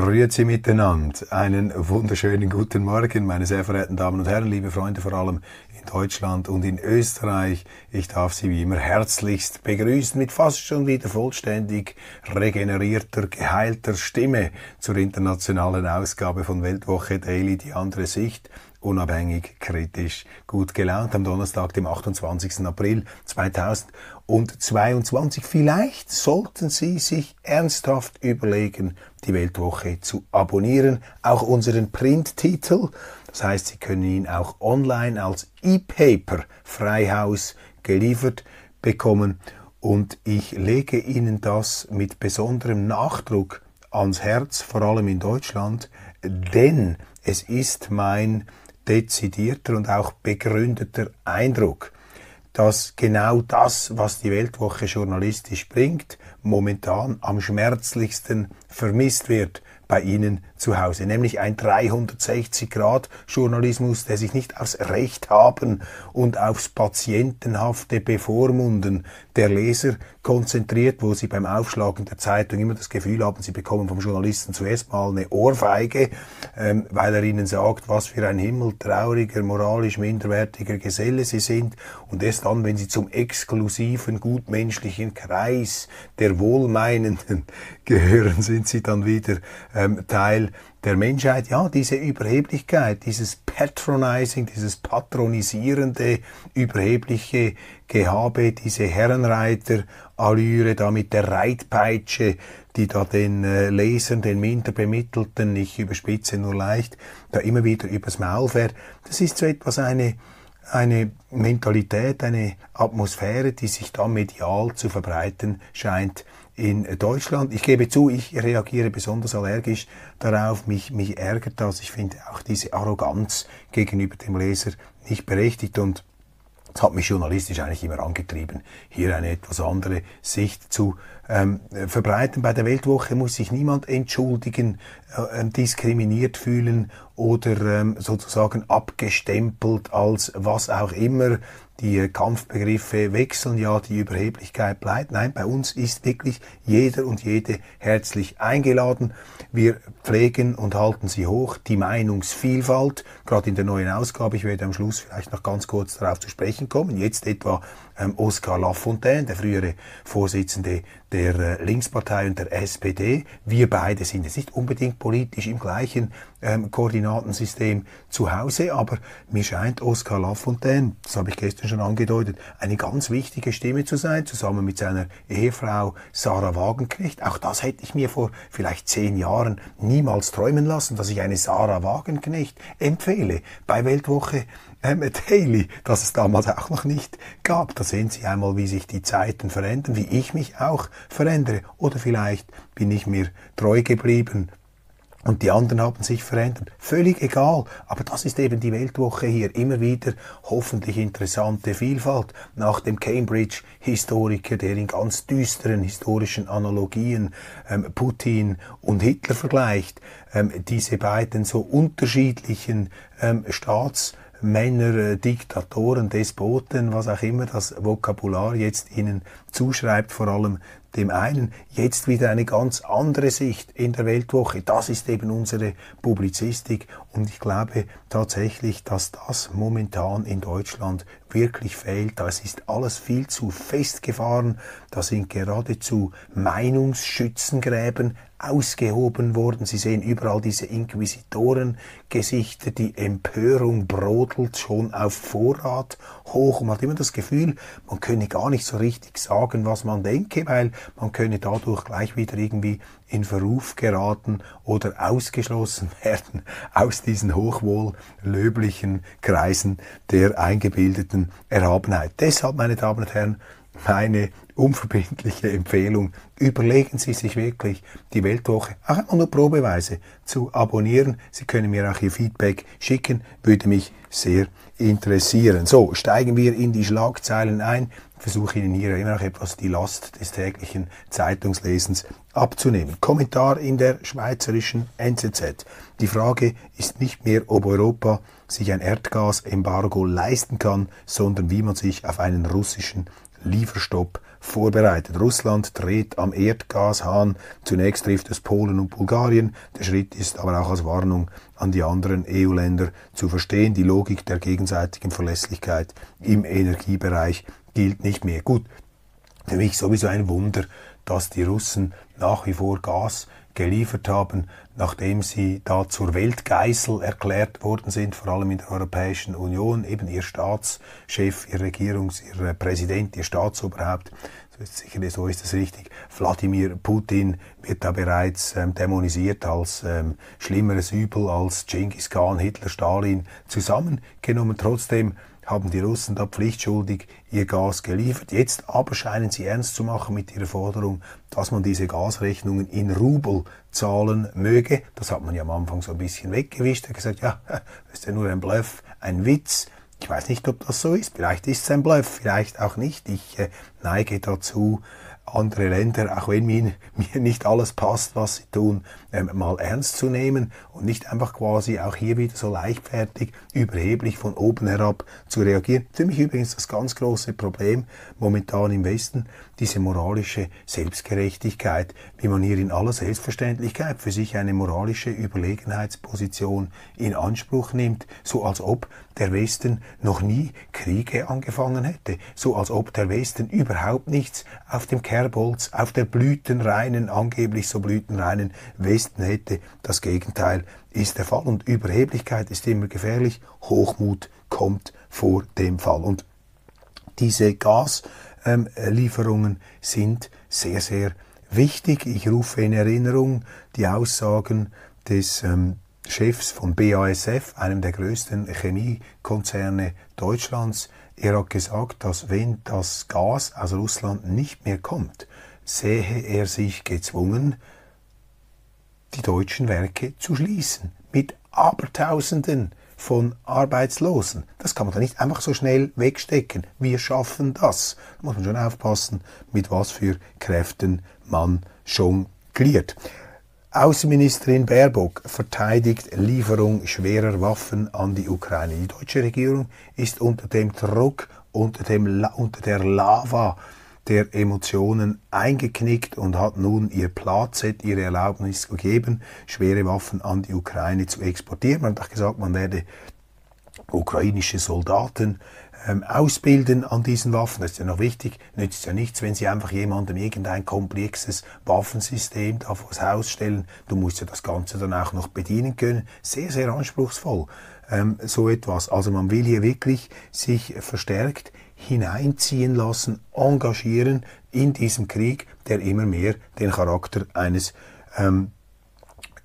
Grüezi miteinander. Einen wunderschönen guten Morgen, meine sehr verehrten Damen und Herren, liebe Freunde, vor allem in Deutschland und in Österreich. Ich darf Sie wie immer herzlichst begrüßen mit fast schon wieder vollständig regenerierter, geheilter Stimme zur internationalen Ausgabe von Weltwoche Daily, die andere Sicht unabhängig, kritisch, gut gelaunt am Donnerstag, dem 28. April 2022. Vielleicht sollten Sie sich ernsthaft überlegen, die Weltwoche zu abonnieren, auch unseren Printtitel. Das heißt, Sie können ihn auch online als E-Paper Freihaus geliefert bekommen und ich lege Ihnen das mit besonderem Nachdruck ans Herz, vor allem in Deutschland, denn es ist mein dezidierter und auch begründeter Eindruck, dass genau das, was die Weltwoche journalistisch bringt, momentan am schmerzlichsten vermisst wird bei Ihnen zu Hause, nämlich ein 360-Grad-Journalismus, der sich nicht aufs Recht haben und aufs patientenhafte Bevormunden der Leser konzentriert, wo sie beim Aufschlagen der Zeitung immer das Gefühl haben, sie bekommen vom Journalisten zuerst mal eine Ohrfeige, ähm, weil er ihnen sagt, was für ein himmeltrauriger, moralisch minderwertiger Geselle sie sind. Und erst dann, wenn sie zum exklusiven, gutmenschlichen Kreis der Wohlmeinenden gehören, sind sie dann wieder ähm, Teil der Menschheit, ja, diese Überheblichkeit, dieses Patronizing, dieses patronisierende, überhebliche Gehabe, diese Herrenreiter-Allüre da mit der Reitpeitsche, die da den äh, Lesern, den Minderbemittelten, ich überspitze nur leicht, da immer wieder übers Maul fährt, das ist so etwas eine, eine Mentalität, eine Atmosphäre, die sich da medial zu verbreiten scheint in Deutschland. Ich gebe zu, ich reagiere besonders allergisch darauf. Mich, mich ärgert das. Ich finde auch diese Arroganz gegenüber dem Leser nicht berechtigt und das hat mich journalistisch eigentlich immer angetrieben, hier eine etwas andere Sicht zu ähm, verbreiten. Bei der Weltwoche muss sich niemand entschuldigen, äh, ähm, diskriminiert fühlen oder ähm, sozusagen abgestempelt als was auch immer. Die Kampfbegriffe wechseln ja, die Überheblichkeit bleibt. Nein, bei uns ist wirklich jeder und jede herzlich eingeladen. Wir pflegen und halten sie hoch. Die Meinungsvielfalt, gerade in der neuen Ausgabe, ich werde am Schluss vielleicht noch ganz kurz darauf zu sprechen kommen. Jetzt etwa ähm, Oskar Lafontaine, der frühere Vorsitzende der äh, Linkspartei und der SPD. Wir beide sind jetzt nicht unbedingt politisch im gleichen ähm, Koordinatensystem zu Hause, aber mir scheint Oskar Lafontaine, das habe ich gestern schon angedeutet, eine ganz wichtige Stimme zu sein, zusammen mit seiner Ehefrau Sarah Wagenknecht. Auch das hätte ich mir vor vielleicht zehn Jahren niemals träumen lassen, dass ich eine Sarah Wagenknecht empfehle bei Weltwoche ähm, Daily, das es damals auch noch nicht gab. Sehen Sie einmal, wie sich die Zeiten verändern, wie ich mich auch verändere. Oder vielleicht bin ich mir treu geblieben und die anderen haben sich verändert. Völlig egal. Aber das ist eben die Weltwoche hier. Immer wieder hoffentlich interessante Vielfalt. Nach dem Cambridge-Historiker, der in ganz düsteren historischen Analogien ähm, Putin und Hitler vergleicht, ähm, diese beiden so unterschiedlichen ähm, Staats- Männer, äh, Diktatoren, Despoten, was auch immer das Vokabular jetzt ihnen zuschreibt, vor allem dem einen, jetzt wieder eine ganz andere Sicht in der Weltwoche. Das ist eben unsere Publizistik und ich glaube tatsächlich, dass das momentan in Deutschland wirklich fehlt. Das ist alles viel zu festgefahren. Da sind geradezu Meinungsschützengräben ausgehoben worden. Sie sehen überall diese Inquisitorengesichter, die Empörung brodelt schon auf Vorrat hoch und man hat immer das Gefühl, man könne gar nicht so richtig sagen, was man denke, weil man könne dadurch gleich wieder irgendwie in Verruf geraten oder ausgeschlossen werden aus diesen hochwohllöblichen Kreisen der eingebildeten Erhabenheit. Deshalb, meine Damen und Herren, meine unverbindliche Empfehlung, überlegen Sie sich wirklich, die Weltwoche auch nur probeweise zu abonnieren. Sie können mir auch Ihr Feedback schicken, würde mich sehr interessieren. So, steigen wir in die Schlagzeilen ein. Ich versuche Ihnen hier immer noch etwas die Last des täglichen Zeitungslesens abzunehmen. Kommentar in der schweizerischen NZZ. Die Frage ist nicht mehr, ob Europa sich ein Erdgasembargo leisten kann, sondern wie man sich auf einen russischen Lieferstopp vorbereitet. Russland dreht am Erdgashahn. Zunächst trifft es Polen und Bulgarien. Der Schritt ist aber auch als Warnung an die anderen EU-Länder zu verstehen. Die Logik der gegenseitigen Verlässlichkeit im Energiebereich gilt nicht mehr. Gut, für mich sowieso ein Wunder, dass die Russen nach wie vor Gas geliefert haben, nachdem sie da zur Weltgeißel erklärt worden sind, vor allem in der Europäischen Union, eben ihr Staatschef, ihr Regierungs-, ihr Präsident, ihr Staatsoberhaupt, sicher, so ist es richtig, Wladimir Putin wird da bereits ähm, dämonisiert als ähm, schlimmeres Übel als Genghis Khan, Hitler, Stalin zusammengenommen. Trotzdem haben die Russen da pflichtschuldig ihr Gas geliefert. Jetzt aber scheinen sie ernst zu machen mit ihrer Forderung, dass man diese Gasrechnungen in Rubel zahlen möge. Das hat man ja am Anfang so ein bisschen weggewischt. Er hat gesagt, ja, das ist ja nur ein Bluff, ein Witz. Ich weiß nicht, ob das so ist. Vielleicht ist es ein Bluff, vielleicht auch nicht. Ich äh, neige dazu, andere Länder, auch wenn mir, mir nicht alles passt, was sie tun, ähm, mal ernst zu nehmen und nicht einfach quasi auch hier wieder so leichtfertig, überheblich von oben herab zu reagieren. Für mich übrigens das ganz große Problem momentan im Westen, diese moralische Selbstgerechtigkeit, wie man hier in aller Selbstverständlichkeit für sich eine moralische Überlegenheitsposition in Anspruch nimmt, so als ob der Westen noch nie Kriege angefangen hätte, so als ob der Westen überhaupt nichts auf dem Kerbholz, auf der blütenreinen, angeblich so blütenreinen Westen hätte. Das Gegenteil ist der Fall und Überheblichkeit ist immer gefährlich, Hochmut kommt vor dem Fall. Und diese Gaslieferungen sind sehr, sehr wichtig. Ich rufe in Erinnerung die Aussagen des ähm, Chefs von BASF, einem der größten Chemiekonzerne Deutschlands. Er hat gesagt, dass wenn das Gas aus Russland nicht mehr kommt, sähe er sich gezwungen, die deutschen Werke zu schließen. Mit Abertausenden von Arbeitslosen. Das kann man da nicht einfach so schnell wegstecken. Wir schaffen das. Da muss man schon aufpassen, mit was für Kräften man jongliert. Außenministerin Baerbock verteidigt Lieferung schwerer Waffen an die Ukraine. Die deutsche Regierung ist unter dem Druck, unter, dem, unter der Lava der Emotionen eingeknickt und hat nun ihr Platzett, ihre Erlaubnis gegeben, schwere Waffen an die Ukraine zu exportieren. Man hat auch gesagt, man werde ukrainische Soldaten ähm, ausbilden an diesen Waffen. Das ist ja noch wichtig. Nützt ja nichts, wenn Sie einfach jemandem irgendein komplexes Waffensystem da vors Haus stellen. Du musst ja das Ganze dann auch noch bedienen können. Sehr, sehr anspruchsvoll. Ähm, so etwas. Also man will hier wirklich sich verstärkt hineinziehen lassen, engagieren in diesem Krieg, der immer mehr den Charakter eines ähm,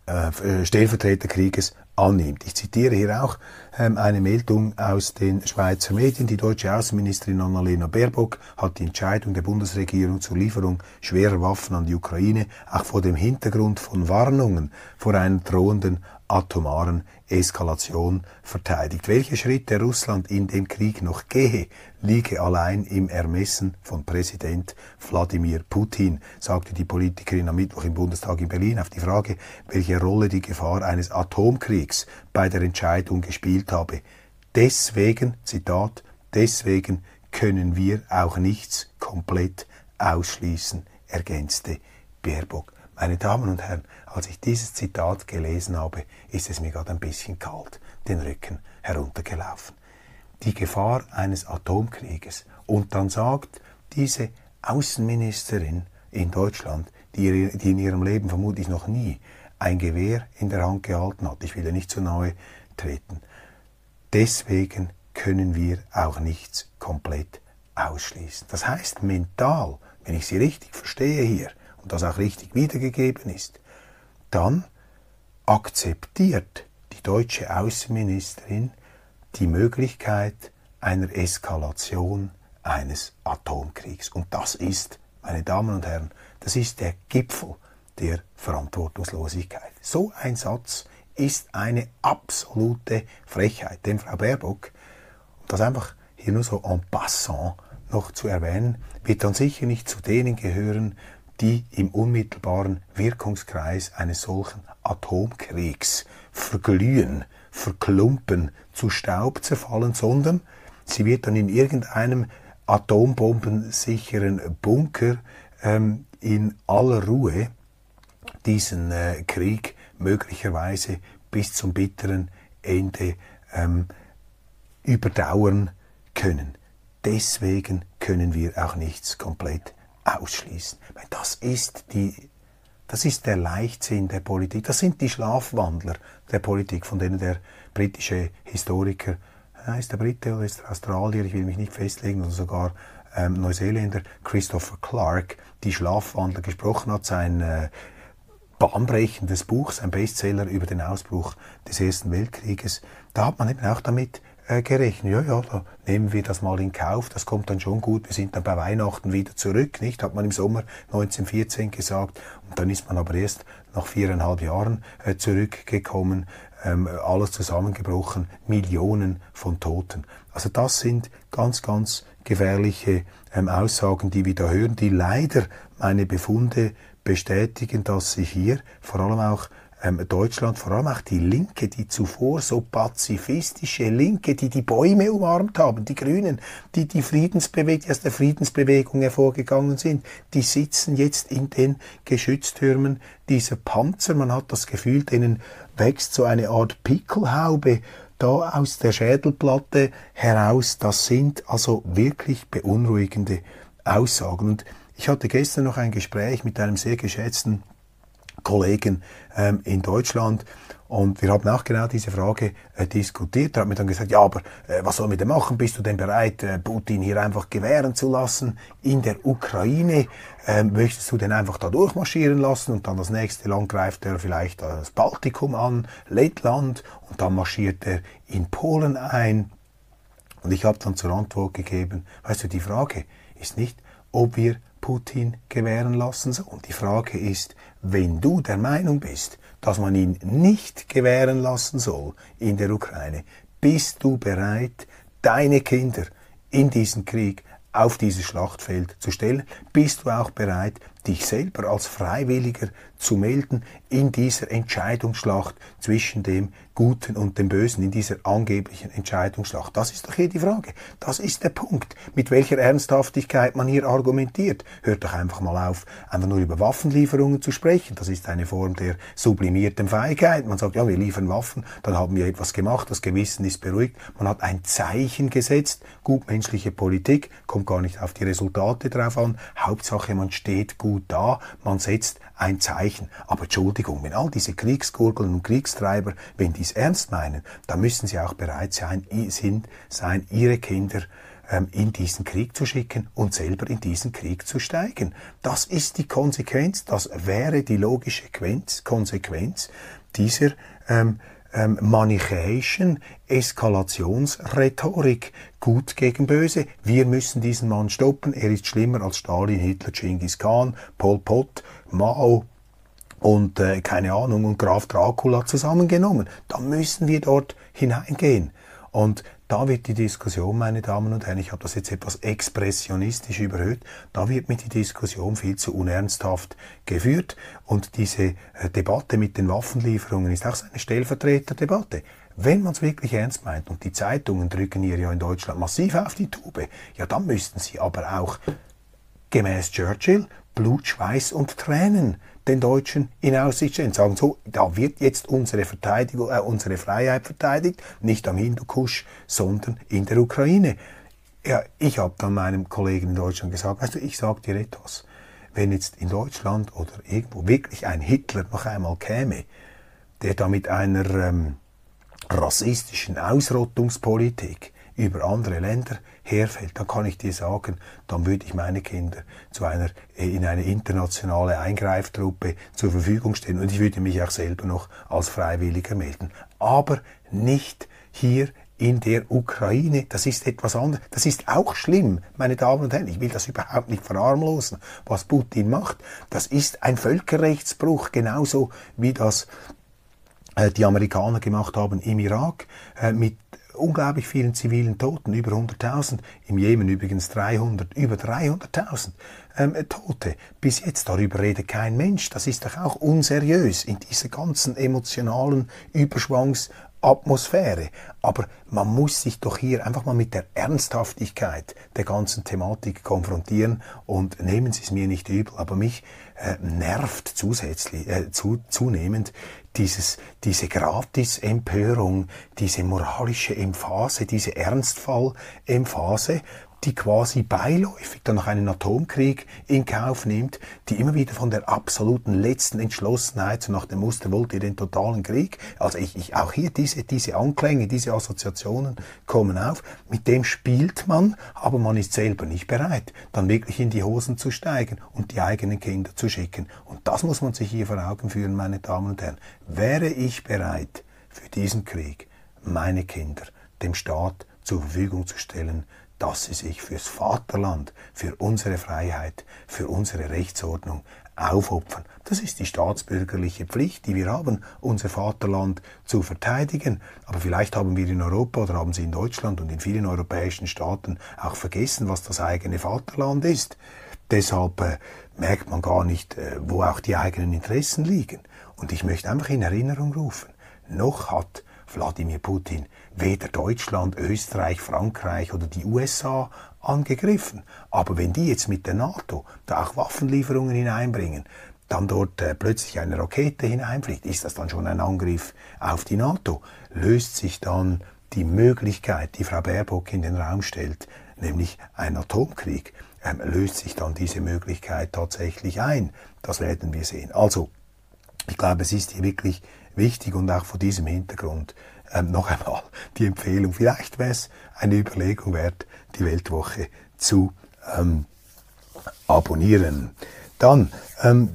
äh, Stellvertreterkrieges annimmt. Ich zitiere hier auch ähm, eine Meldung aus den Schweizer Medien. Die deutsche Außenministerin Annalena Baerbock hat die Entscheidung der Bundesregierung zur Lieferung schwerer Waffen an die Ukraine auch vor dem Hintergrund von Warnungen vor einer drohenden atomaren Eskalation verteidigt. Welche Schritte Russland in dem Krieg noch gehe, liege allein im Ermessen von Präsident Wladimir Putin, sagte die Politikerin am Mittwoch im Bundestag in Berlin auf die Frage, welche Rolle die Gefahr eines Atomkriegs bei der Entscheidung gespielt habe. Deswegen, Zitat, deswegen können wir auch nichts komplett ausschließen, ergänzte Baerbock. Meine Damen und Herren, als ich dieses Zitat gelesen habe, ist es mir gerade ein bisschen kalt den Rücken heruntergelaufen. Die Gefahr eines Atomkrieges. Und dann sagt diese Außenministerin in Deutschland, die, die in ihrem Leben vermutlich noch nie ein Gewehr in der Hand gehalten hat, ich will ja nicht zu nahe treten, deswegen können wir auch nichts komplett ausschließen. Das heißt, mental wenn ich sie richtig verstehe hier und das auch richtig wiedergegeben ist, dann akzeptiert die deutsche Außenministerin die Möglichkeit einer Eskalation eines Atomkriegs. Und das ist, meine Damen und Herren, das ist der Gipfel der Verantwortungslosigkeit. So ein Satz ist eine absolute Frechheit. Denn Frau Baerbock, das einfach hier nur so en passant noch zu erwähnen, wird dann sicher nicht zu denen gehören, die im unmittelbaren Wirkungskreis eines solchen Atomkriegs verglühen, verklumpen, zu Staub zerfallen, sondern sie wird dann in irgendeinem atombombensicheren Bunker ähm, in aller Ruhe diesen äh, Krieg möglicherweise bis zum bitteren Ende ähm, überdauern können. Deswegen können wir auch nichts komplett ausschließen. Das ist, die, das ist der Leichtsinn der Politik. Das sind die Schlafwandler der Politik, von denen der britische Historiker, äh, ist der Brite oder ist der Australier, ich will mich nicht festlegen, oder sogar ähm, Neuseeländer Christopher Clark, die Schlafwandler gesprochen hat, sein äh, bahnbrechendes Buch, sein Bestseller über den Ausbruch des Ersten Weltkrieges, da hat man eben auch damit äh, gerechnet. Ja, ja, da nehmen wir das mal in Kauf, das kommt dann schon gut, wir sind dann bei Weihnachten wieder zurück, nicht? Hat man im Sommer 1914 gesagt. Und dann ist man aber erst nach viereinhalb Jahren äh, zurückgekommen, ähm, alles zusammengebrochen, Millionen von Toten. Also das sind ganz, ganz gefährliche ähm, Aussagen, die wir da hören, die leider meine Befunde bestätigen, dass sie hier vor allem auch ähm, Deutschland, vor allem auch die Linke, die zuvor so pazifistische Linke, die die Bäume umarmt haben, die Grünen, die die Friedensbewegung, die aus der Friedensbewegung hervorgegangen sind, die sitzen jetzt in den Geschütztürmen dieser Panzer. Man hat das Gefühl, denen wächst so eine Art Pickelhaube da aus der Schädelplatte heraus. Das sind also wirklich beunruhigende Aussagen. Und ich hatte gestern noch ein Gespräch mit einem sehr geschätzten Kollegen ähm, in Deutschland und wir haben auch genau diese Frage äh, diskutiert. Er hat mir dann gesagt, ja, aber äh, was sollen wir denn machen? Bist du denn bereit, äh, Putin hier einfach gewähren zu lassen in der Ukraine? Ähm, möchtest du denn einfach da durchmarschieren lassen und dann das nächste Land greift er vielleicht das Baltikum an, Lettland und dann marschiert er in Polen ein? Und ich habe dann zur Antwort gegeben, weißt du, die Frage ist nicht, ob wir Putin gewähren lassen soll. Und die Frage ist, wenn du der Meinung bist, dass man ihn nicht gewähren lassen soll in der Ukraine, bist du bereit, deine Kinder in diesen Krieg auf dieses Schlachtfeld zu stellen? Bist du auch bereit, dich selber als Freiwilliger zu melden in dieser Entscheidungsschlacht zwischen dem Guten und dem Bösen, in dieser angeblichen Entscheidungsschlacht. Das ist doch hier die Frage. Das ist der Punkt, mit welcher Ernsthaftigkeit man hier argumentiert. Hört doch einfach mal auf, einfach nur über Waffenlieferungen zu sprechen. Das ist eine Form der sublimierten Feigheit. Man sagt, ja, wir liefern Waffen, dann haben wir etwas gemacht, das Gewissen ist beruhigt. Man hat ein Zeichen gesetzt. Gutmenschliche Politik kommt gar nicht auf die Resultate drauf an. Hauptsache, man steht gut da, man setzt ein Zeichen. Aber Entschuldigung, wenn all diese Kriegsgurgeln und Kriegstreiber, wenn die es ernst meinen, dann müssen sie auch bereit sein, sind, sein ihre Kinder ähm, in diesen Krieg zu schicken und selber in diesen Krieg zu steigen. Das ist die Konsequenz, das wäre die logische Konsequenz dieser ähm, ähm, manichäischen Eskalationsrhetorik. Gut gegen böse. Wir müssen diesen Mann stoppen. Er ist schlimmer als Stalin, Hitler, Genghis Khan, Pol Pot, Mao und äh, keine Ahnung und Graf Dracula zusammengenommen. Da müssen wir dort hineingehen. Und da wird die Diskussion, meine Damen und Herren, ich habe das jetzt etwas expressionistisch überhöht, da wird mir die Diskussion viel zu unernsthaft geführt und diese äh, Debatte mit den Waffenlieferungen ist auch so eine Stellvertreterdebatte. Wenn man es wirklich ernst meint und die Zeitungen drücken hier ja in Deutschland massiv auf die Tube, ja dann müssten sie aber auch gemäß Churchill Blut, Schweiß und Tränen den Deutschen in Aussicht stellen. Sagen so, da wird jetzt unsere Verteidigung, äh, unsere Freiheit verteidigt, nicht am Hindukusch, sondern in der Ukraine. Ja, ich habe dann meinem Kollegen in Deutschland gesagt, weißt du, ich sage dir etwas. Wenn jetzt in Deutschland oder irgendwo wirklich ein Hitler noch einmal käme, der da mit einer ähm, rassistischen Ausrottungspolitik über andere Länder herfällt, dann kann ich dir sagen, dann würde ich meine Kinder zu einer, in eine internationale Eingreiftruppe zur Verfügung stellen und ich würde mich auch selber noch als Freiwilliger melden. Aber nicht hier in der Ukraine. Das ist etwas anderes. Das ist auch schlimm, meine Damen und Herren. Ich will das überhaupt nicht verarmlosen, was Putin macht. Das ist ein Völkerrechtsbruch, genauso wie das äh, die Amerikaner gemacht haben im Irak äh, mit unglaublich vielen zivilen Toten, über 100.000, im Jemen übrigens 300, über 300.000 ähm, Tote. Bis jetzt darüber redet kein Mensch. Das ist doch auch unseriös in dieser ganzen emotionalen Überschwangs- Atmosphäre. Aber man muss sich doch hier einfach mal mit der Ernsthaftigkeit der ganzen Thematik konfrontieren und nehmen Sie es mir nicht übel, aber mich äh, nervt zusätzlich, äh, zu, zunehmend dieses, diese Gratis-Empörung, diese moralische Emphase, diese Ernstfall-Emphase, die quasi beiläufig dann noch einen Atomkrieg in Kauf nimmt, die immer wieder von der absoluten letzten Entschlossenheit, so nach dem Muster, wollt ihr den totalen Krieg? Also ich, ich, auch hier diese, diese Anklänge, diese Assoziationen kommen auf, mit dem spielt man, aber man ist selber nicht bereit, dann wirklich in die Hosen zu steigen und die eigenen Kinder zu schicken. Und das muss man sich hier vor Augen führen, meine Damen und Herren. Wäre ich bereit, für diesen Krieg meine Kinder dem Staat zur Verfügung zu stellen, dass sie sich fürs Vaterland, für unsere Freiheit, für unsere Rechtsordnung aufopfern. Das ist die staatsbürgerliche Pflicht, die wir haben, unser Vaterland zu verteidigen. Aber vielleicht haben wir in Europa oder haben Sie in Deutschland und in vielen europäischen Staaten auch vergessen, was das eigene Vaterland ist. Deshalb äh, merkt man gar nicht, äh, wo auch die eigenen Interessen liegen. Und ich möchte einfach in Erinnerung rufen, noch hat Wladimir Putin weder Deutschland, Österreich, Frankreich oder die USA angegriffen. Aber wenn die jetzt mit der NATO da auch Waffenlieferungen hineinbringen, dann dort äh, plötzlich eine Rakete hineinfliegt, ist das dann schon ein Angriff auf die NATO? Löst sich dann die Möglichkeit, die Frau Baerbock in den Raum stellt, nämlich ein Atomkrieg, ähm, löst sich dann diese Möglichkeit tatsächlich ein? Das werden wir sehen. Also, ich glaube, es ist hier wirklich wichtig und auch vor diesem Hintergrund ähm, noch einmal die Empfehlung. Vielleicht wäre es eine Überlegung wert, die Weltwoche zu ähm, abonnieren. Dann ähm,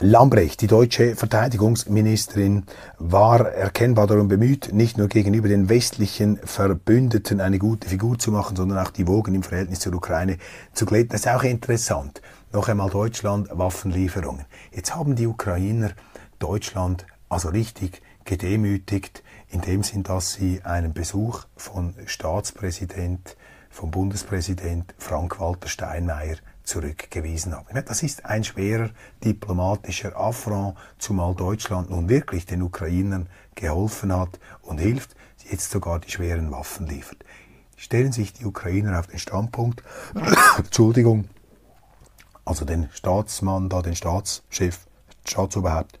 Lambrecht, die deutsche Verteidigungsministerin, war erkennbar darum bemüht, nicht nur gegenüber den westlichen Verbündeten eine gute Figur zu machen, sondern auch die Wogen im Verhältnis zur Ukraine zu glätten. Das ist auch interessant. Noch einmal Deutschland, Waffenlieferungen. Jetzt haben die Ukrainer Deutschland also richtig gedemütigt, in dem Sinn, dass sie einen Besuch von Staatspräsident, vom Bundespräsident Frank-Walter Steinmeier zurückgewiesen haben. Das ist ein schwerer diplomatischer Affront, zumal Deutschland nun wirklich den Ukrainern geholfen hat und hilft, jetzt sogar die schweren Waffen liefert. Stellen sich die Ukrainer auf den Standpunkt, Entschuldigung, also den Staatsmann da, den Staatschef, Staatsoberhaupt,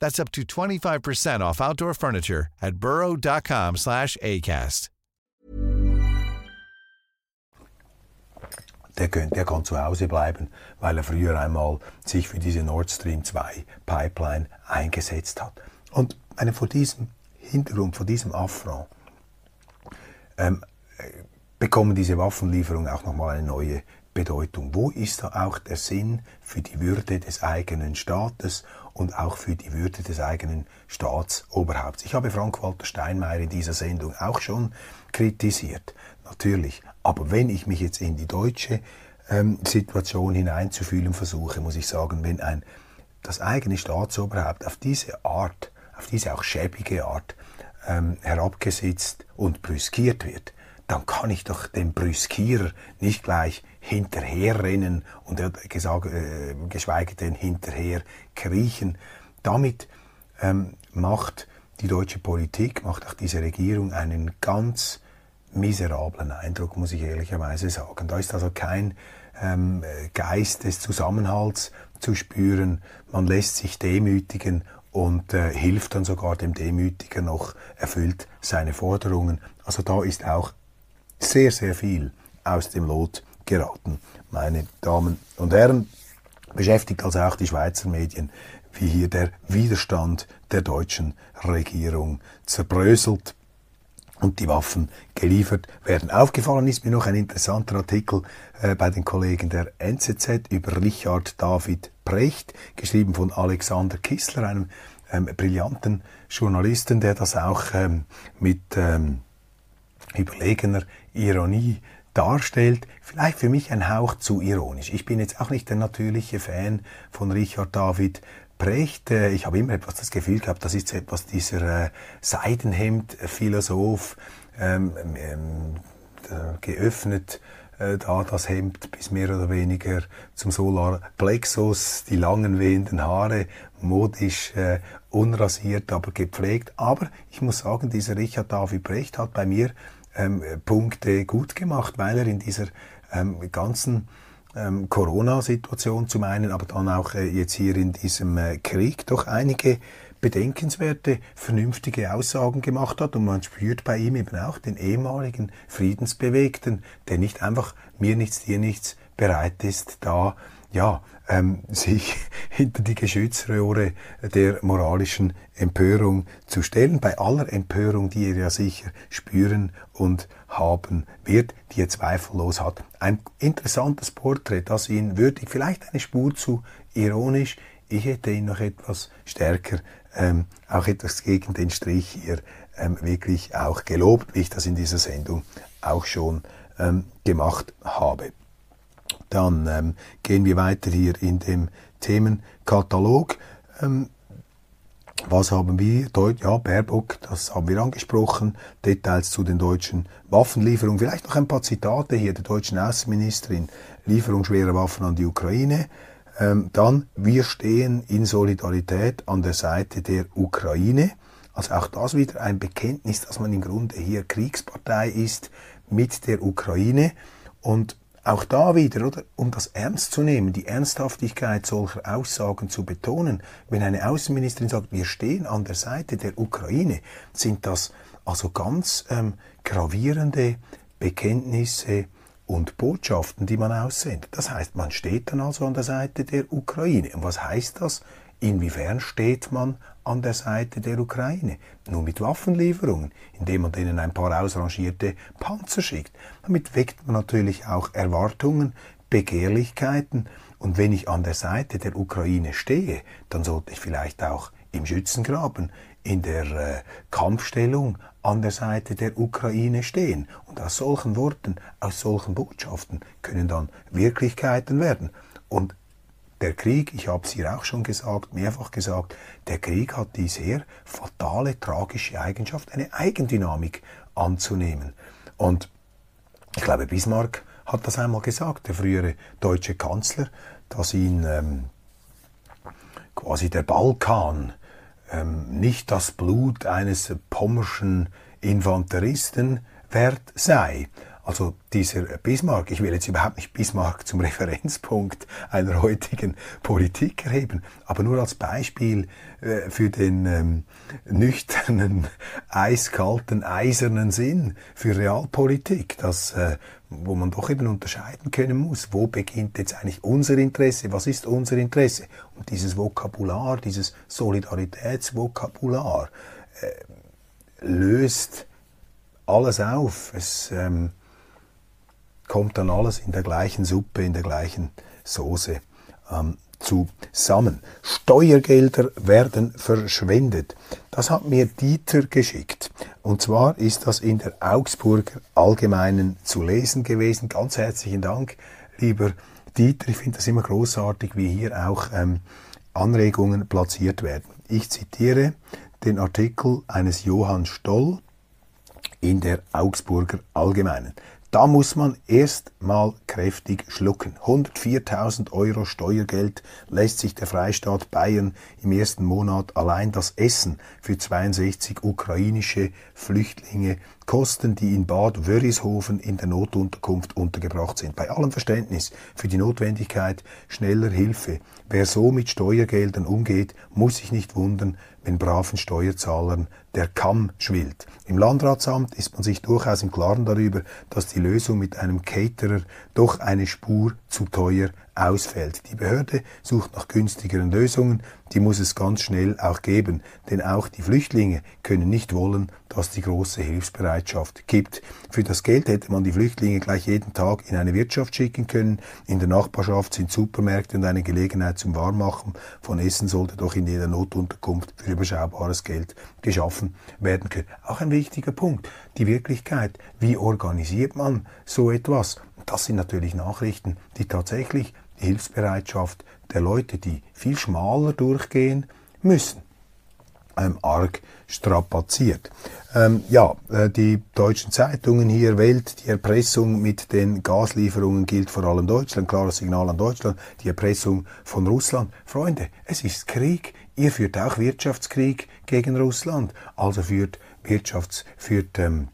That's up to 25% off outdoor furniture at burrow.com slash ACAST. der, könnt, der kann zu Hause bleiben, weil er früher einmal sich für diese Nord Stream 2 Pipeline eingesetzt hat. Und eine, vor diesem Hintergrund, vor diesem Affront, ähm, bekommen diese Waffenlieferungen auch nochmal eine neue Bedeutung. Wo ist da auch der Sinn für die Würde des eigenen Staates und auch für die Würde des eigenen Staatsoberhaupts? Ich habe Frank-Walter Steinmeier in dieser Sendung auch schon kritisiert, natürlich. Aber wenn ich mich jetzt in die deutsche ähm, Situation hineinzufühlen versuche, muss ich sagen, wenn ein das eigene Staatsoberhaupt auf diese Art, auf diese auch schäbige Art ähm, herabgesetzt und brüskiert wird, dann kann ich doch dem Brüskierer nicht gleich hinterherrennen und er hat gesagt, äh, geschweige denn hinterher kriechen. Damit ähm, macht die deutsche Politik, macht auch diese Regierung einen ganz miserablen Eindruck, muss ich ehrlicherweise sagen. Da ist also kein ähm, Geist des Zusammenhalts zu spüren. Man lässt sich demütigen und äh, hilft dann sogar dem Demütiger noch, erfüllt seine Forderungen. Also da ist auch sehr, sehr viel aus dem Lot geraten, meine Damen und Herren. Beschäftigt also auch die Schweizer Medien, wie hier der Widerstand der deutschen Regierung zerbröselt und die Waffen geliefert werden. Aufgefallen ist mir noch ein interessanter Artikel äh, bei den Kollegen der NZZ über Richard David Precht, geschrieben von Alexander Kissler, einem ähm, brillanten Journalisten, der das auch ähm, mit ähm, überlegener Ironie darstellt, vielleicht für mich ein Hauch zu ironisch. Ich bin jetzt auch nicht der natürliche Fan von Richard David Brecht. Äh, ich habe immer etwas das Gefühl gehabt, das ist so etwas dieser äh, Seidenhemd-Philosoph, ähm, ähm, geöffnet äh, da das Hemd bis mehr oder weniger zum Solarplexus, die langen wehenden Haare, modisch äh, unrasiert, aber gepflegt. Aber ich muss sagen, dieser Richard David Brecht hat bei mir ähm, Punkte gut gemacht, weil er in dieser ähm, ganzen ähm, Corona-Situation zum einen, aber dann auch äh, jetzt hier in diesem äh, Krieg doch einige bedenkenswerte, vernünftige Aussagen gemacht hat. Und man spürt bei ihm eben auch den ehemaligen Friedensbewegten, der nicht einfach mir nichts, dir nichts bereit ist, da ja, ähm, sich hinter die Geschützrohre der moralischen Empörung zu stellen, bei aller Empörung, die er ja sicher spüren und haben wird, die er zweifellos hat. Ein interessantes Porträt, das ihn würdig, vielleicht eine Spur zu ironisch, ich hätte ihn noch etwas stärker, ähm, auch etwas gegen den Strich hier ähm, wirklich auch gelobt, wie ich das in dieser Sendung auch schon ähm, gemacht habe. Dann ähm, gehen wir weiter hier in dem Themenkatalog. Ähm, was haben wir? Ja, Baerbock, das haben wir angesprochen. Details zu den deutschen Waffenlieferungen. Vielleicht noch ein paar Zitate hier der deutschen Außenministerin. Lieferung schwerer Waffen an die Ukraine. Ähm, dann, wir stehen in Solidarität an der Seite der Ukraine. Also auch das wieder ein Bekenntnis, dass man im Grunde hier Kriegspartei ist mit der Ukraine. Und auch da wieder, oder, um das ernst zu nehmen, die Ernsthaftigkeit solcher Aussagen zu betonen, wenn eine Außenministerin sagt, wir stehen an der Seite der Ukraine, sind das also ganz ähm, gravierende Bekenntnisse und Botschaften, die man aussendet. Das heißt, man steht dann also an der Seite der Ukraine. Und was heißt das? Inwiefern steht man an der Seite der Ukraine? Nur mit Waffenlieferungen, indem man denen ein paar ausrangierte Panzer schickt. Damit weckt man natürlich auch Erwartungen, Begehrlichkeiten. Und wenn ich an der Seite der Ukraine stehe, dann sollte ich vielleicht auch im Schützengraben, in der äh, Kampfstellung an der Seite der Ukraine stehen. Und aus solchen Worten, aus solchen Botschaften können dann Wirklichkeiten werden. Und der Krieg, ich habe es hier auch schon gesagt, mehrfach gesagt, der Krieg hat die sehr fatale, tragische Eigenschaft, eine Eigendynamik anzunehmen. Und ich glaube, Bismarck hat das einmal gesagt, der frühere deutsche Kanzler, dass ihn ähm, quasi der Balkan ähm, nicht das Blut eines pommerschen Infanteristen wert sei, Also dieser Bismarck, ich will jetzt überhaupt nicht Bismarck zum Referenzpunkt einer heutigen Politik erheben, aber nur als Beispiel äh, für den ähm, nüchternen, eiskalten, eisernen Sinn für Realpolitik, das, äh, wo man doch eben unterscheiden können muss, wo beginnt jetzt eigentlich unser Interesse, was ist unser Interesse? Und dieses Vokabular, dieses Solidaritätsvokabular äh, löst alles auf. Es ähm, kommt dann alles in der gleichen Suppe, in der gleichen Soße ähm, zusammen. Steuergelder werden verschwendet. Das hat mir Dieter geschickt. Und zwar ist das in der Augsburger Allgemeinen zu lesen gewesen. Ganz herzlichen Dank, lieber Dieter. Ich finde das immer großartig, wie hier auch ähm, Anregungen platziert werden. Ich zitiere den Artikel eines Johann Stoll in der Augsburger Allgemeinen. Da muss man erst mal kräftig schlucken. 104.000 Euro Steuergeld lässt sich der Freistaat Bayern im ersten Monat allein das Essen für 62 ukrainische Flüchtlinge kosten, die in Bad Wörishofen in der Notunterkunft untergebracht sind. Bei allem Verständnis für die Notwendigkeit schneller Hilfe. Wer so mit Steuergeldern umgeht, muss sich nicht wundern, wenn braven Steuerzahlern der Kamm schwillt. Im Landratsamt ist man sich durchaus im Klaren darüber, dass die Lösung mit einem Caterer doch eine Spur zu teuer ausfällt. Die Behörde sucht nach günstigeren Lösungen, die muss es ganz schnell auch geben, denn auch die Flüchtlinge können nicht wollen, dass die große Hilfsbereitschaft gibt. Für das Geld hätte man die Flüchtlinge gleich jeden Tag in eine Wirtschaft schicken können. In der Nachbarschaft sind Supermärkte und eine Gelegenheit zum Warmmachen von Essen sollte doch in jeder Notunterkunft für überschaubares Geld geschaffen werden können. Auch ein wichtiger Punkt. Die Wirklichkeit. Wie organisiert man so etwas? Das sind natürlich Nachrichten, die tatsächlich die Hilfsbereitschaft der Leute, die viel schmaler durchgehen müssen, ähm, arg strapaziert. Ähm, ja, äh, die deutschen Zeitungen hier, Welt, die Erpressung mit den Gaslieferungen gilt vor allem Deutschland, klares Signal an Deutschland, die Erpressung von Russland. Freunde, es ist Krieg, ihr führt auch Wirtschaftskrieg gegen Russland, also führt Wirtschafts, führt ähm,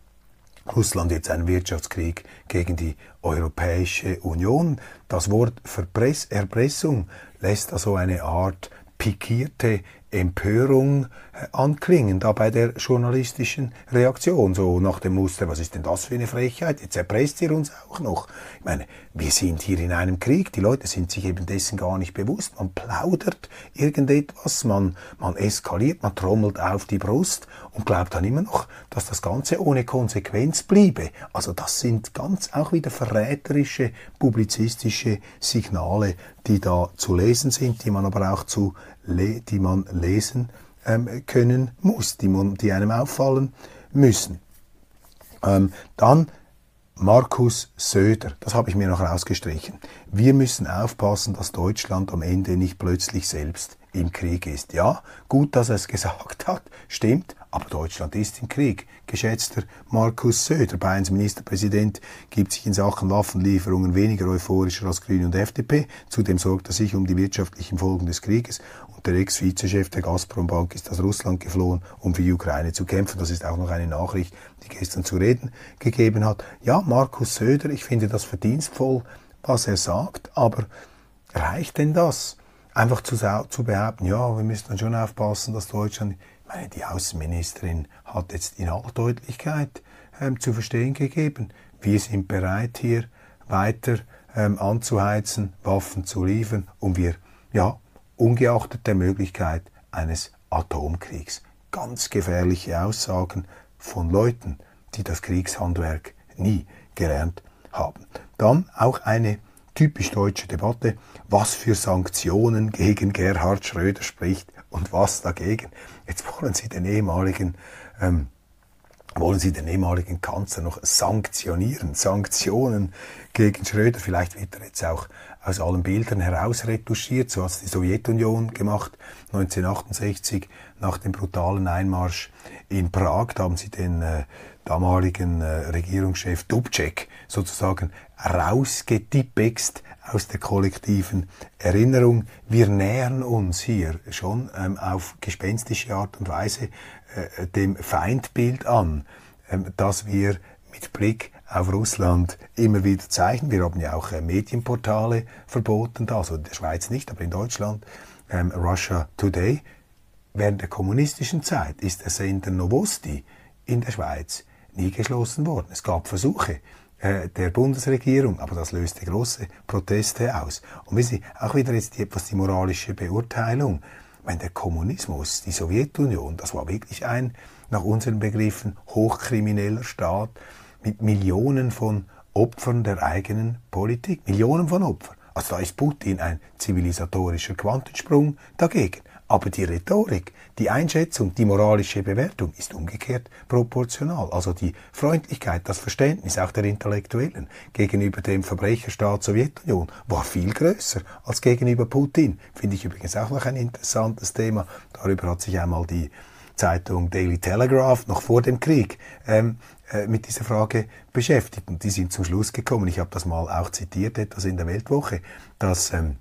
Russland jetzt einen Wirtschaftskrieg gegen die Europäische Union. Das Wort Verpress Erpressung lässt also eine Art pikierte Empörung äh, anklingen, da bei der journalistischen Reaktion, so nach dem Muster, was ist denn das für eine Frechheit, jetzt erpresst ihr uns auch noch. Ich meine, wir sind hier in einem Krieg, die Leute sind sich eben dessen gar nicht bewusst, man plaudert irgendetwas, man, man eskaliert, man trommelt auf die Brust und glaubt dann immer noch, dass das Ganze ohne Konsequenz bliebe. Also das sind ganz auch wieder verräterische, publizistische Signale, die da zu lesen sind, die man aber auch zu die man lesen ähm, können muss, die, man, die einem auffallen müssen. Ähm, dann Markus Söder, das habe ich mir noch rausgestrichen. Wir müssen aufpassen, dass Deutschland am Ende nicht plötzlich selbst im Krieg ist. Ja, gut, dass er es gesagt hat, stimmt, aber Deutschland ist im Krieg. Geschätzter Markus Söder, Bayerns Ministerpräsident, gibt sich in Sachen Waffenlieferungen weniger euphorischer als Grüne und FDP. Zudem sorgt er sich um die wirtschaftlichen Folgen des Krieges der Ex-Vizechef der Gazprom-Bank ist aus Russland geflohen, um für die Ukraine zu kämpfen. Das ist auch noch eine Nachricht, die gestern zu reden gegeben hat. Ja, Markus Söder, ich finde das verdienstvoll, was er sagt, aber reicht denn das? Einfach zu, zu behaupten, ja, wir müssen dann schon aufpassen, dass Deutschland, ich meine, die Außenministerin hat jetzt in aller Deutlichkeit ähm, zu verstehen gegeben, wir sind bereit, hier weiter ähm, anzuheizen, Waffen zu liefern und wir, ja, ungeachtet der Möglichkeit eines Atomkriegs. Ganz gefährliche Aussagen von Leuten, die das Kriegshandwerk nie gelernt haben. Dann auch eine typisch deutsche Debatte, was für Sanktionen gegen Gerhard Schröder spricht und was dagegen. Jetzt wollen Sie den ehemaligen ähm, wollen Sie den ehemaligen Kanzler noch sanktionieren, Sanktionen gegen Schröder. Vielleicht wird er jetzt auch aus allen Bildern herausretuschiert. So hat es die Sowjetunion gemacht 1968 nach dem brutalen Einmarsch in Prag. Da haben sie den äh, damaligen äh, Regierungschef Dubček sozusagen rausgetippext aus der kollektiven Erinnerung. Wir nähern uns hier schon ähm, auf gespenstische Art und Weise äh, dem Feindbild an, ähm, dass wir mit Blick auf Russland immer wieder zeichnen. Wir haben ja auch äh, Medienportale verboten, also in der Schweiz nicht, aber in Deutschland. Ähm, Russia Today. Während der kommunistischen Zeit ist der Sender Novosti in der Schweiz nie geschlossen worden. Es gab Versuche äh, der Bundesregierung, aber das löste große Proteste aus. Und wissen Sie, auch wieder jetzt etwas die moralische Beurteilung. Wenn der Kommunismus, die Sowjetunion, das war wirklich ein, nach unseren Begriffen, hochkrimineller Staat mit Millionen von Opfern der eigenen Politik. Millionen von Opfern. Also da ist Putin ein zivilisatorischer Quantensprung dagegen. Aber die Rhetorik, die Einschätzung, die moralische Bewertung ist umgekehrt proportional. Also die Freundlichkeit, das Verständnis auch der Intellektuellen gegenüber dem Verbrecherstaat Sowjetunion war viel größer als gegenüber Putin. Finde ich übrigens auch noch ein interessantes Thema. Darüber hat sich einmal die Zeitung Daily Telegraph noch vor dem Krieg ähm, äh, mit dieser Frage beschäftigt. Und die sind zum Schluss gekommen, ich habe das mal auch zitiert, etwas in der Weltwoche, dass, ähm,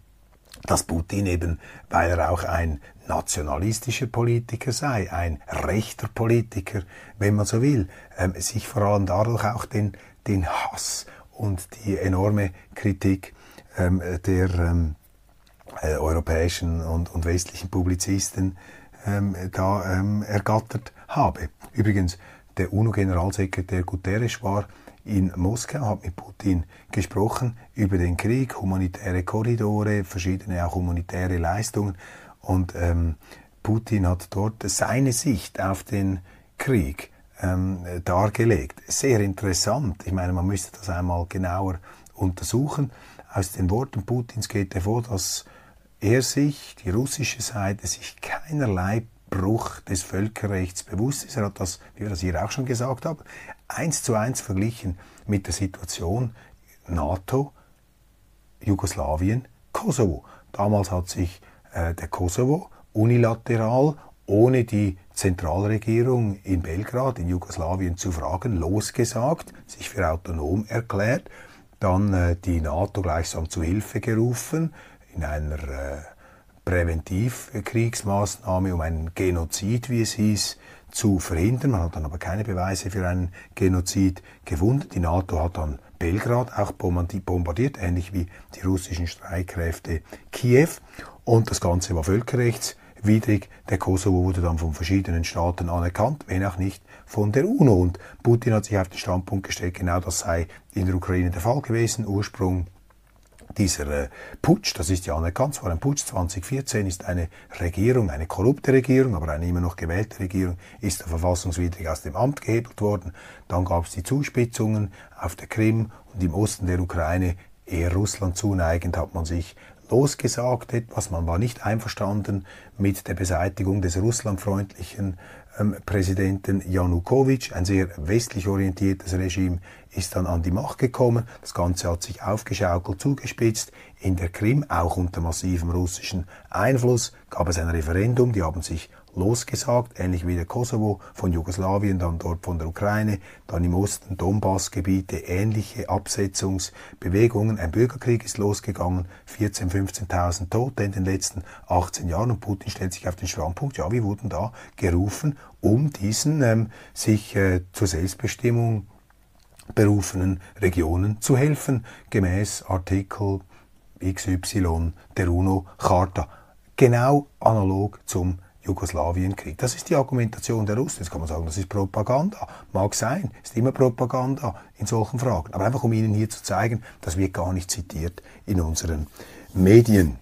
dass Putin eben, weil er auch ein nationalistischer Politiker sei, ein rechter Politiker, wenn man so will, ähm, sich vor allem dadurch auch den, den Hass und die enorme Kritik ähm, der ähm, äh, europäischen und, und westlichen Publizisten da ergattert habe. Übrigens, der UNO-Generalsekretär Guterres war in Moskau, hat mit Putin gesprochen über den Krieg, humanitäre Korridore, verschiedene auch humanitäre Leistungen. Und ähm, Putin hat dort seine Sicht auf den Krieg ähm, dargelegt. Sehr interessant. Ich meine, man müsste das einmal genauer untersuchen. Aus den Worten Putins geht hervor, dass er sich, die russische Seite, sich keinerlei Bruch des Völkerrechts bewusst ist. Er hat das, wie wir das hier auch schon gesagt haben, eins zu eins verglichen mit der Situation NATO, Jugoslawien, Kosovo. Damals hat sich der Kosovo unilateral, ohne die Zentralregierung in Belgrad, in Jugoslawien zu fragen, losgesagt, sich für autonom erklärt, dann äh, die NATO gleichsam zu Hilfe gerufen in einer äh, Präventivkriegsmaßnahme, um einen Genozid, wie es hieß, zu verhindern. Man hat dann aber keine Beweise für einen Genozid gefunden. Die NATO hat dann Belgrad auch bombardiert, ähnlich wie die russischen Streitkräfte Kiew. Und das Ganze war völkerrechtswidrig. Der Kosovo wurde dann von verschiedenen Staaten anerkannt, wenn auch nicht von der UNO. Und Putin hat sich auf den Standpunkt gestellt, genau das sei in der Ukraine der Fall gewesen. Ursprung dieser äh, Putsch, das ist ja anerkannt, es war ein Putsch 2014, ist eine Regierung, eine korrupte Regierung, aber eine immer noch gewählte Regierung, ist verfassungswidrig aus dem Amt gehebelt worden. Dann gab es die Zuspitzungen auf der Krim und im Osten der Ukraine, eher Russland zuneigend, hat man sich losgesagt etwas. Man war nicht einverstanden mit der Beseitigung des russlandfreundlichen ähm, Präsidenten Janukowitsch, ein sehr westlich orientiertes Regime, ist dann an die Macht gekommen. Das Ganze hat sich aufgeschaukelt, zugespitzt. In der Krim, auch unter massivem russischen Einfluss, gab es ein Referendum. Die haben sich losgesagt, ähnlich wie der Kosovo von Jugoslawien, dann dort von der Ukraine, dann im Osten Donbassgebiete, ähnliche Absetzungsbewegungen. Ein Bürgerkrieg ist losgegangen, 14.000, 15.000 Tote in den letzten 18 Jahren und Putin stellt sich auf den Standpunkt, ja, wir wurden da gerufen, um diesen ähm, sich äh, zur Selbstbestimmung berufenen Regionen zu helfen, gemäß Artikel XY der UNO-Charta. Genau analog zum Jugoslawienkrieg. Das ist die Argumentation der Russen. Jetzt kann man sagen, das ist Propaganda. Mag sein, ist immer Propaganda in solchen Fragen. Aber einfach um Ihnen hier zu zeigen, das wird gar nicht zitiert in unseren Medien.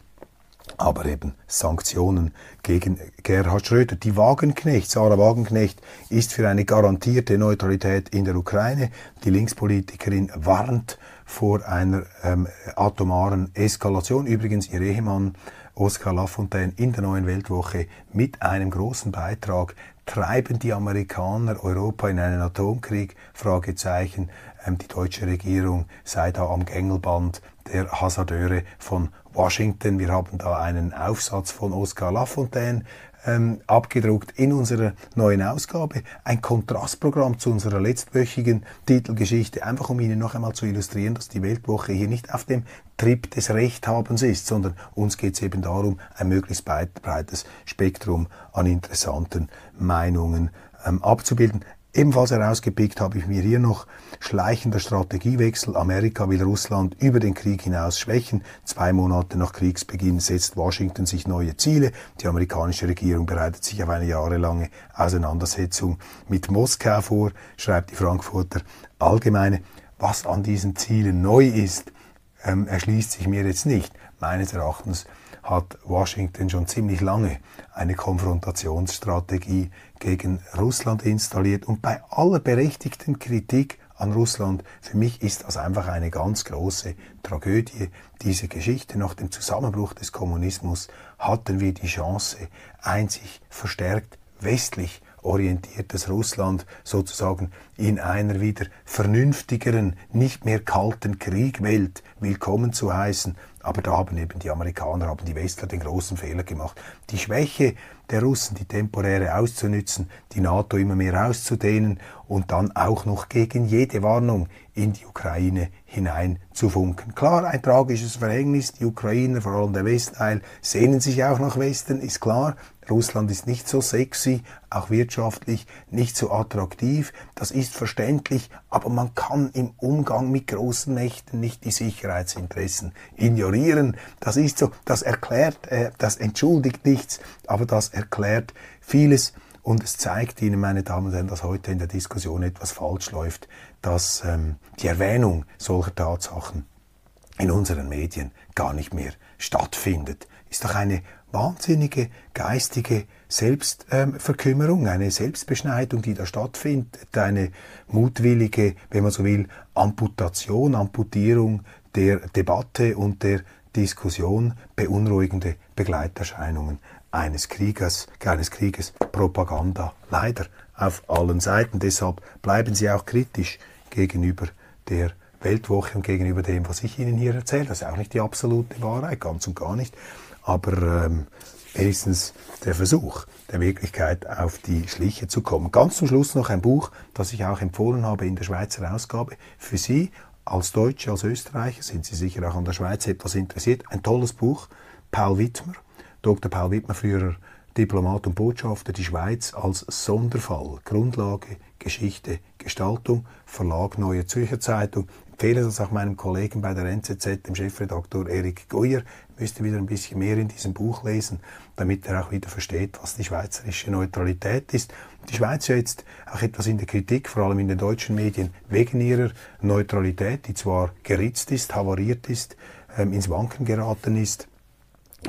Aber eben Sanktionen gegen Gerhard Schröder. Die Wagenknecht, Sarah Wagenknecht, ist für eine garantierte Neutralität in der Ukraine. Die Linkspolitikerin warnt vor einer ähm, atomaren Eskalation. Übrigens, ihr Ehemann Oskar Lafontaine in der Neuen Weltwoche mit einem großen Beitrag. Treiben die Amerikaner Europa in einen Atomkrieg? Fragezeichen. Ähm, die deutsche Regierung sei da am Gängelband der Hasardeure von Washington. Wir haben da einen Aufsatz von Oskar Lafontaine ähm, abgedruckt in unserer neuen Ausgabe. Ein Kontrastprogramm zu unserer letztwöchigen Titelgeschichte, einfach um Ihnen noch einmal zu illustrieren, dass die Weltwoche hier nicht auf dem Trip des Rechthabens ist, sondern uns geht es eben darum, ein möglichst breites Spektrum an interessanten Meinungen ähm, abzubilden. Ebenfalls herausgepickt habe ich mir hier noch schleichender Strategiewechsel. Amerika will Russland über den Krieg hinaus schwächen. Zwei Monate nach Kriegsbeginn setzt Washington sich neue Ziele. Die amerikanische Regierung bereitet sich auf eine jahrelange Auseinandersetzung mit Moskau vor, schreibt die Frankfurter Allgemeine. Was an diesen Zielen neu ist, ähm, erschließt sich mir jetzt nicht. Meines Erachtens hat Washington schon ziemlich lange eine Konfrontationsstrategie gegen Russland installiert. Und bei aller berechtigten Kritik an Russland, für mich ist das einfach eine ganz große Tragödie. Diese Geschichte nach dem Zusammenbruch des Kommunismus hatten wir die Chance, einzig verstärkt westlich orientiertes Russland sozusagen in einer wieder vernünftigeren, nicht mehr kalten Kriegwelt willkommen zu heißen. Aber da haben eben die Amerikaner, haben die Westler den großen Fehler gemacht. Die Schwäche der Russen, die temporäre auszunützen, die NATO immer mehr auszudehnen und dann auch noch gegen jede Warnung in die Ukraine hinein zu funken. Klar, ein tragisches Verhängnis. Die Ukrainer, vor allem der Westteil, sehnen sich auch nach Westen, ist klar. Russland ist nicht so sexy, auch wirtschaftlich nicht so attraktiv. Das ist verständlich, aber man kann im Umgang mit großen Mächten nicht die Sicherheitsinteressen ignorieren. Das ist so, das erklärt, äh, das entschuldigt nichts, aber das erklärt vieles. Und es zeigt Ihnen, meine Damen und Herren, dass heute in der Diskussion etwas falsch läuft, dass ähm, die Erwähnung solcher Tatsachen in unseren Medien gar nicht mehr stattfindet. Ist doch eine wahnsinnige geistige Selbstverkümmerung, eine Selbstbeschneidung, die da stattfindet, eine mutwillige, wenn man so will, Amputation, Amputierung der Debatte und der Diskussion, beunruhigende Begleiterscheinungen eines Kriegers, eines Krieges, Propaganda, leider auf allen Seiten. Deshalb bleiben Sie auch kritisch gegenüber der Weltwoche und gegenüber dem, was ich Ihnen hier erzähle. Das ist auch nicht die absolute Wahrheit, ganz und gar nicht aber ähm, wenigstens der Versuch, der Wirklichkeit auf die Schliche zu kommen. Ganz zum Schluss noch ein Buch, das ich auch empfohlen habe in der Schweizer Ausgabe. Für Sie als Deutsche, als Österreicher sind Sie sicher auch an der Schweiz etwas interessiert. Ein tolles Buch, Paul Wittmer, Dr. Paul Wittmer, früherer Diplomat und Botschafter, die Schweiz als Sonderfall, Grundlage, Geschichte, Gestaltung, Verlag Neue Zürcher Zeitung. Empfehle das auch meinem Kollegen bei der NZZ, dem Chefredaktor Erik Goyer, müsste wieder ein bisschen mehr in diesem Buch lesen, damit er auch wieder versteht, was die schweizerische Neutralität ist. Die Schweiz ja jetzt auch etwas in der Kritik, vor allem in den deutschen Medien, wegen ihrer Neutralität, die zwar geritzt ist, havariert ist, ähm, ins Wanken geraten ist.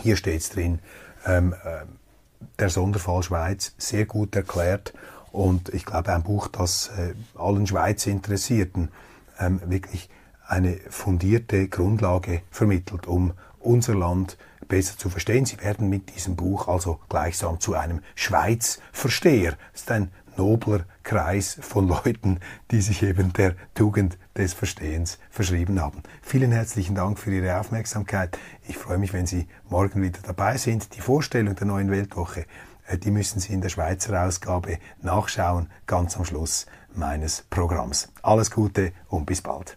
Hier steht es drin, ähm, äh, der Sonderfall Schweiz sehr gut erklärt und ich glaube ein Buch, das äh, allen Schweizer Interessierten ähm, wirklich eine fundierte Grundlage vermittelt, um unser Land besser zu verstehen. Sie werden mit diesem Buch also gleichsam zu einem Schweiz-Versteher. Das ist ein nobler Kreis von Leuten, die sich eben der Tugend des Verstehens verschrieben haben. Vielen herzlichen Dank für Ihre Aufmerksamkeit. Ich freue mich, wenn Sie morgen wieder dabei sind. Die Vorstellung der neuen Weltwoche, äh, die müssen Sie in der Schweizer Ausgabe nachschauen, ganz am Schluss meines Programms. Alles Gute und bis bald.